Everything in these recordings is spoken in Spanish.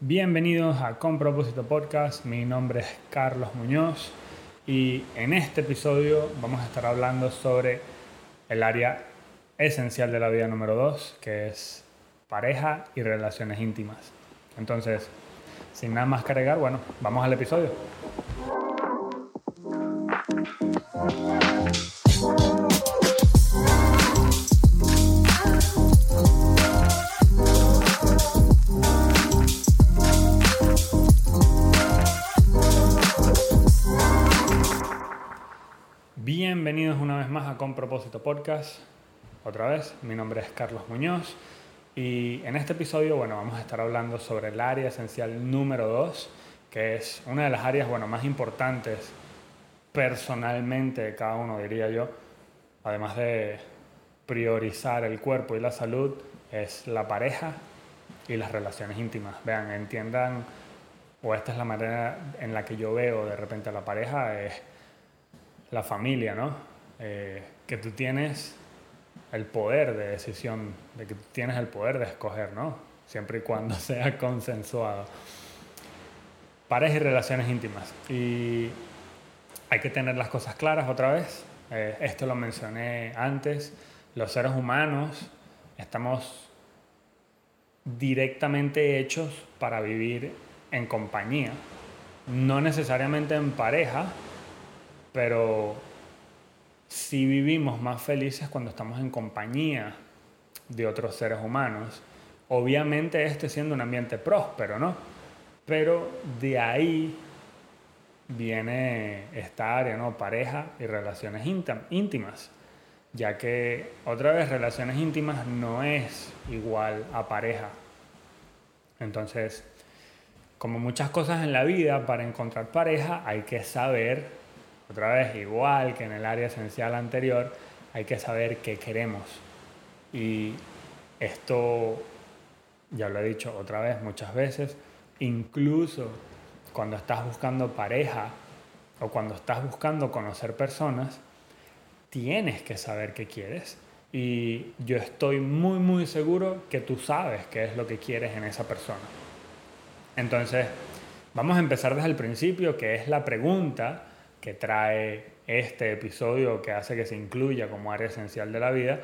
Bienvenidos a Con Propósito Podcast, mi nombre es Carlos Muñoz y en este episodio vamos a estar hablando sobre el área esencial de la vida número 2, que es pareja y relaciones íntimas. Entonces, sin nada más que agregar, bueno, vamos al episodio. Con Propósito Podcast. Otra vez, mi nombre es Carlos Muñoz y en este episodio, bueno, vamos a estar hablando sobre el área esencial número 2, que es una de las áreas, bueno, más importantes personalmente cada uno, diría yo, además de priorizar el cuerpo y la salud, es la pareja y las relaciones íntimas. Vean, entiendan, o esta es la manera en la que yo veo de repente a la pareja, es la familia, ¿no? Eh, que tú tienes el poder de decisión, de que tú tienes el poder de escoger, ¿no? Siempre y cuando sea consensuado. Pareja y relaciones íntimas. Y hay que tener las cosas claras otra vez. Eh, esto lo mencioné antes. Los seres humanos estamos directamente hechos para vivir en compañía. No necesariamente en pareja, pero si vivimos más felices cuando estamos en compañía de otros seres humanos. Obviamente este siendo un ambiente próspero, ¿no? Pero de ahí viene esta área, ¿no? Pareja y relaciones íntimas. Ya que otra vez relaciones íntimas no es igual a pareja. Entonces, como muchas cosas en la vida, para encontrar pareja hay que saber otra vez, igual que en el área esencial anterior, hay que saber qué queremos. Y esto, ya lo he dicho otra vez muchas veces, incluso cuando estás buscando pareja o cuando estás buscando conocer personas, tienes que saber qué quieres. Y yo estoy muy, muy seguro que tú sabes qué es lo que quieres en esa persona. Entonces, vamos a empezar desde el principio, que es la pregunta que trae este episodio que hace que se incluya como área esencial de la vida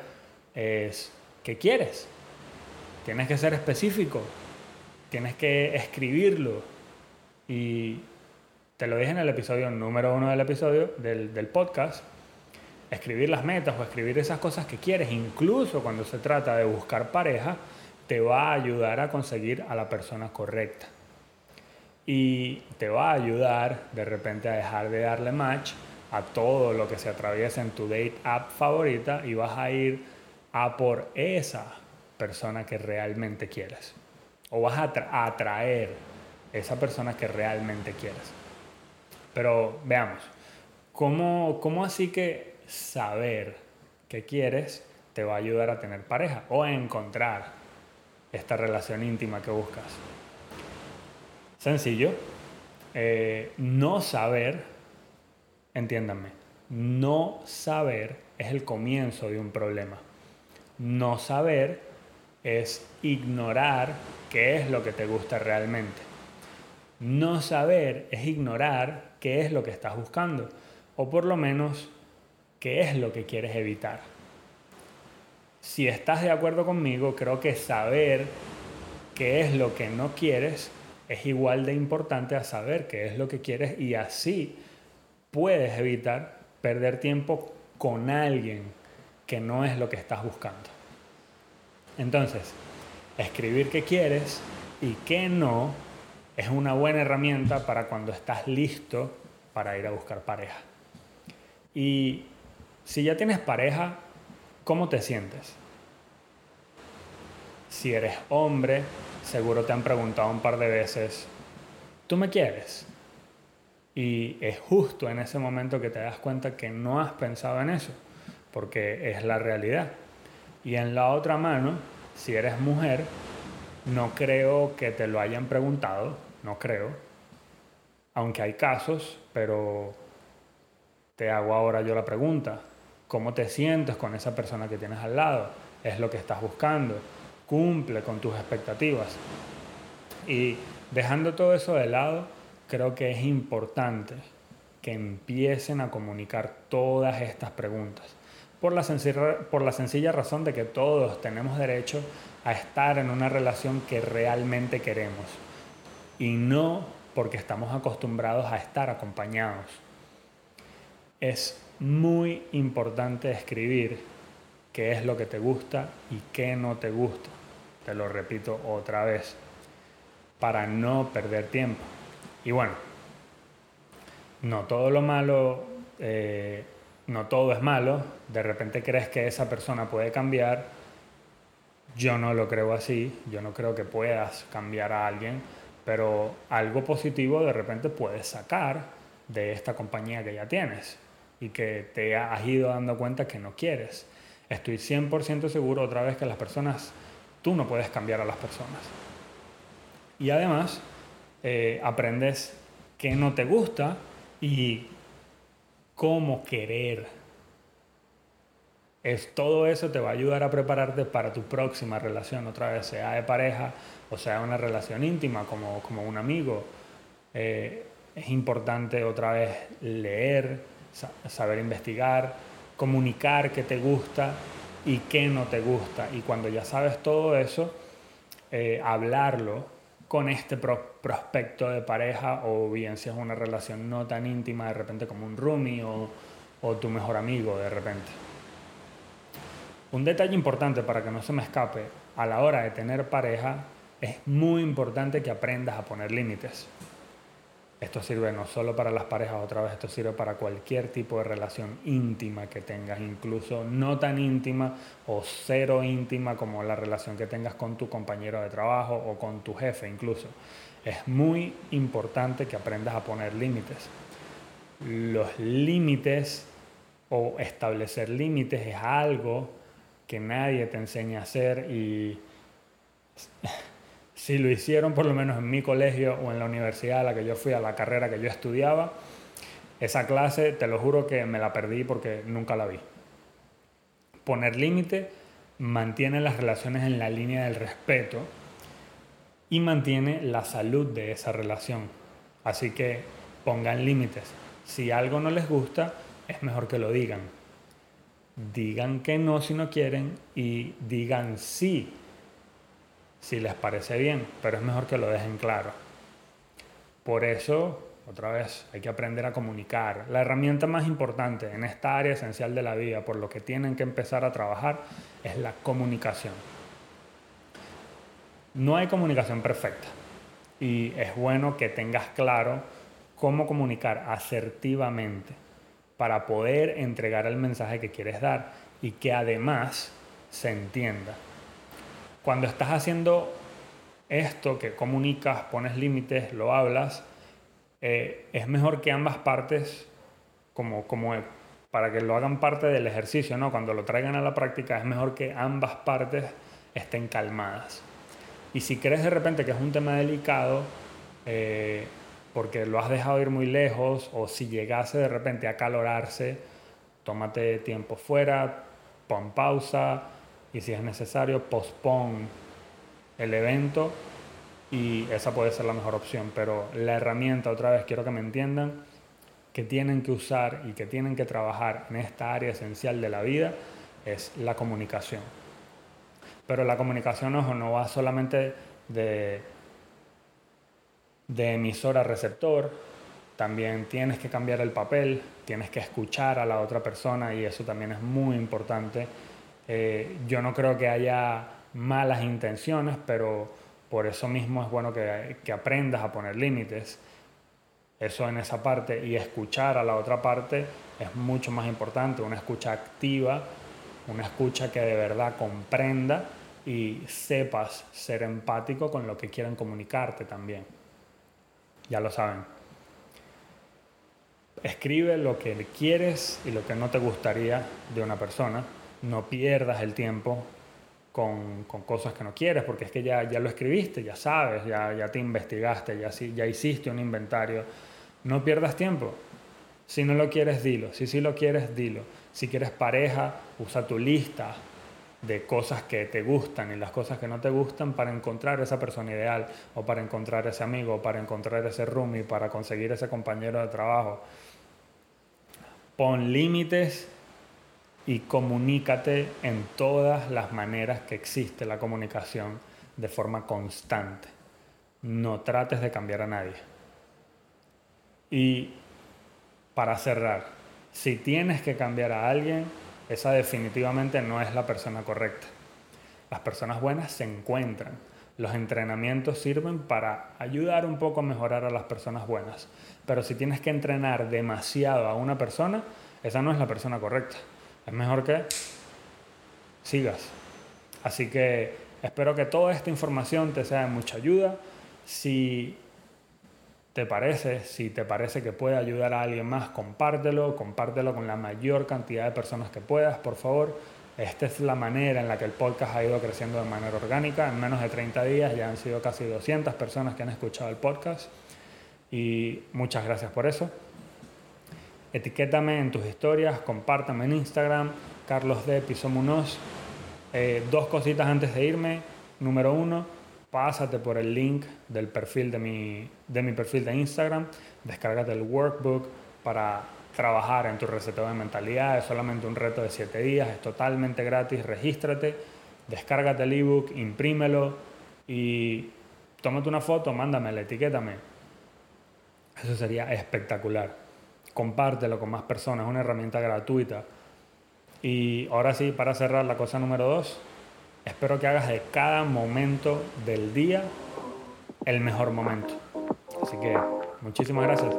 es ¿qué quieres? Tienes que ser específico, tienes que escribirlo y te lo dije en el episodio número uno del episodio del, del podcast, escribir las metas o escribir esas cosas que quieres, incluso cuando se trata de buscar pareja, te va a ayudar a conseguir a la persona correcta y te va a ayudar de repente a dejar de darle match a todo lo que se atraviesa en tu date app favorita y vas a ir a por esa persona que realmente quieres. O vas a atraer esa persona que realmente quieres. Pero veamos, ¿cómo, ¿cómo así que saber qué quieres te va a ayudar a tener pareja o a encontrar esta relación íntima que buscas? Sencillo. Eh, no saber, entiéndanme, no saber es el comienzo de un problema. No saber es ignorar qué es lo que te gusta realmente. No saber es ignorar qué es lo que estás buscando o por lo menos qué es lo que quieres evitar. Si estás de acuerdo conmigo, creo que saber qué es lo que no quieres es igual de importante a saber qué es lo que quieres y así puedes evitar perder tiempo con alguien que no es lo que estás buscando. Entonces, escribir qué quieres y qué no es una buena herramienta para cuando estás listo para ir a buscar pareja. Y si ya tienes pareja, ¿cómo te sientes? Si eres hombre, seguro te han preguntado un par de veces, ¿tú me quieres? Y es justo en ese momento que te das cuenta que no has pensado en eso, porque es la realidad. Y en la otra mano, si eres mujer, no creo que te lo hayan preguntado, no creo, aunque hay casos, pero te hago ahora yo la pregunta, ¿cómo te sientes con esa persona que tienes al lado? ¿Es lo que estás buscando? Cumple con tus expectativas. Y dejando todo eso de lado, creo que es importante que empiecen a comunicar todas estas preguntas. Por la, sencilla, por la sencilla razón de que todos tenemos derecho a estar en una relación que realmente queremos y no porque estamos acostumbrados a estar acompañados. Es muy importante escribir qué es lo que te gusta y qué no te gusta. Te lo repito otra vez, para no perder tiempo. Y bueno, no todo lo malo, eh, no todo es malo. De repente crees que esa persona puede cambiar. Yo no lo creo así. Yo no creo que puedas cambiar a alguien. Pero algo positivo de repente puedes sacar de esta compañía que ya tienes y que te has ido dando cuenta que no quieres. Estoy 100% seguro otra vez que las personas, tú no puedes cambiar a las personas. Y además, eh, aprendes qué no te gusta y cómo querer. Es, todo eso te va a ayudar a prepararte para tu próxima relación, otra vez, sea de pareja o sea una relación íntima como, como un amigo. Eh, es importante otra vez leer, saber investigar, comunicar qué te gusta y qué no te gusta. Y cuando ya sabes todo eso, eh, hablarlo con este prospecto de pareja o bien si es una relación no tan íntima de repente como un roomie o tu mejor amigo de repente. Un detalle importante para que no se me escape, a la hora de tener pareja es muy importante que aprendas a poner límites. Esto sirve no solo para las parejas, otra vez esto sirve para cualquier tipo de relación íntima que tengas, incluso no tan íntima o cero íntima como la relación que tengas con tu compañero de trabajo o con tu jefe incluso. Es muy importante que aprendas a poner límites. Los límites o establecer límites es algo que nadie te enseña a hacer y si lo hicieron por lo menos en mi colegio o en la universidad a la que yo fui, a la carrera que yo estudiaba, esa clase te lo juro que me la perdí porque nunca la vi. Poner límite mantiene las relaciones en la línea del respeto y mantiene la salud de esa relación. Así que pongan límites. Si algo no les gusta, es mejor que lo digan. Digan que no si no quieren y digan sí si les parece bien, pero es mejor que lo dejen claro. Por eso, otra vez, hay que aprender a comunicar. La herramienta más importante en esta área esencial de la vida, por lo que tienen que empezar a trabajar, es la comunicación. No hay comunicación perfecta y es bueno que tengas claro cómo comunicar asertivamente para poder entregar el mensaje que quieres dar y que además se entienda cuando estás haciendo esto, que comunicas, pones límites, lo hablas, eh, es mejor que ambas partes, como, como para que lo hagan parte del ejercicio, ¿no? cuando lo traigan a la práctica, es mejor que ambas partes estén calmadas. Y si crees de repente que es un tema delicado, eh, porque lo has dejado ir muy lejos, o si llegase de repente a calorarse, tómate tiempo fuera, pon pausa, y si es necesario, pospon el evento y esa puede ser la mejor opción. Pero la herramienta, otra vez quiero que me entiendan, que tienen que usar y que tienen que trabajar en esta área esencial de la vida es la comunicación. Pero la comunicación, ojo, no va solamente de, de emisor a receptor, también tienes que cambiar el papel, tienes que escuchar a la otra persona y eso también es muy importante eh, yo no creo que haya malas intenciones, pero por eso mismo es bueno que, que aprendas a poner límites. Eso en esa parte y escuchar a la otra parte es mucho más importante, una escucha activa, una escucha que de verdad comprenda y sepas ser empático con lo que quieren comunicarte también. Ya lo saben. Escribe lo que quieres y lo que no te gustaría de una persona no pierdas el tiempo con, cosas que no quieres, porque es que ya, ya lo escribiste, ya sabes, ya, ya te investigaste, ya, ya hiciste un inventario. No pierdas tiempo. Si no lo quieres, dilo. Si sí lo quieres, dilo. Si quieres pareja, usa tu lista de cosas que te gustan y las cosas que no te gustan para encontrar esa persona ideal o para encontrar ese amigo o para encontrar ese roomie, para conseguir ese compañero de trabajo. Pon límites y comunícate en todas las maneras que existe la comunicación de forma constante. No trates de cambiar a nadie. Y para cerrar, si tienes que cambiar a alguien, esa definitivamente no es la persona correcta. Las personas buenas se encuentran. Los entrenamientos sirven para ayudar un poco a mejorar a las personas buenas. Pero si tienes que entrenar demasiado a una persona, esa no es la persona correcta. Es mejor que sigas. Así que espero que toda esta información te sea de mucha ayuda. Si te parece, si te parece que puede ayudar a alguien más, compártelo, compártelo con la mayor cantidad de personas que puedas, por favor. Esta es la manera en la que el podcast ha ido creciendo de manera orgánica. En menos de 30 días ya han sido casi 200 personas que han escuchado el podcast. Y muchas gracias por eso. Etiquétame en tus historias, compártame en Instagram, Carlos de Pisomunos. Eh, dos cositas antes de irme. Número uno, pásate por el link del perfil de mi, de mi perfil de Instagram, descárgate el workbook para trabajar en tu receteo de mentalidad, es solamente un reto de 7 días, es totalmente gratis, regístrate, descárgate el ebook, imprímelo y tómate una foto, mándamela, etiquétame. Eso sería espectacular. Compártelo con más personas, es una herramienta gratuita. Y ahora sí, para cerrar la cosa número 2, Espero que hagas de cada momento del día el mejor momento. Así que muchísimas gracias.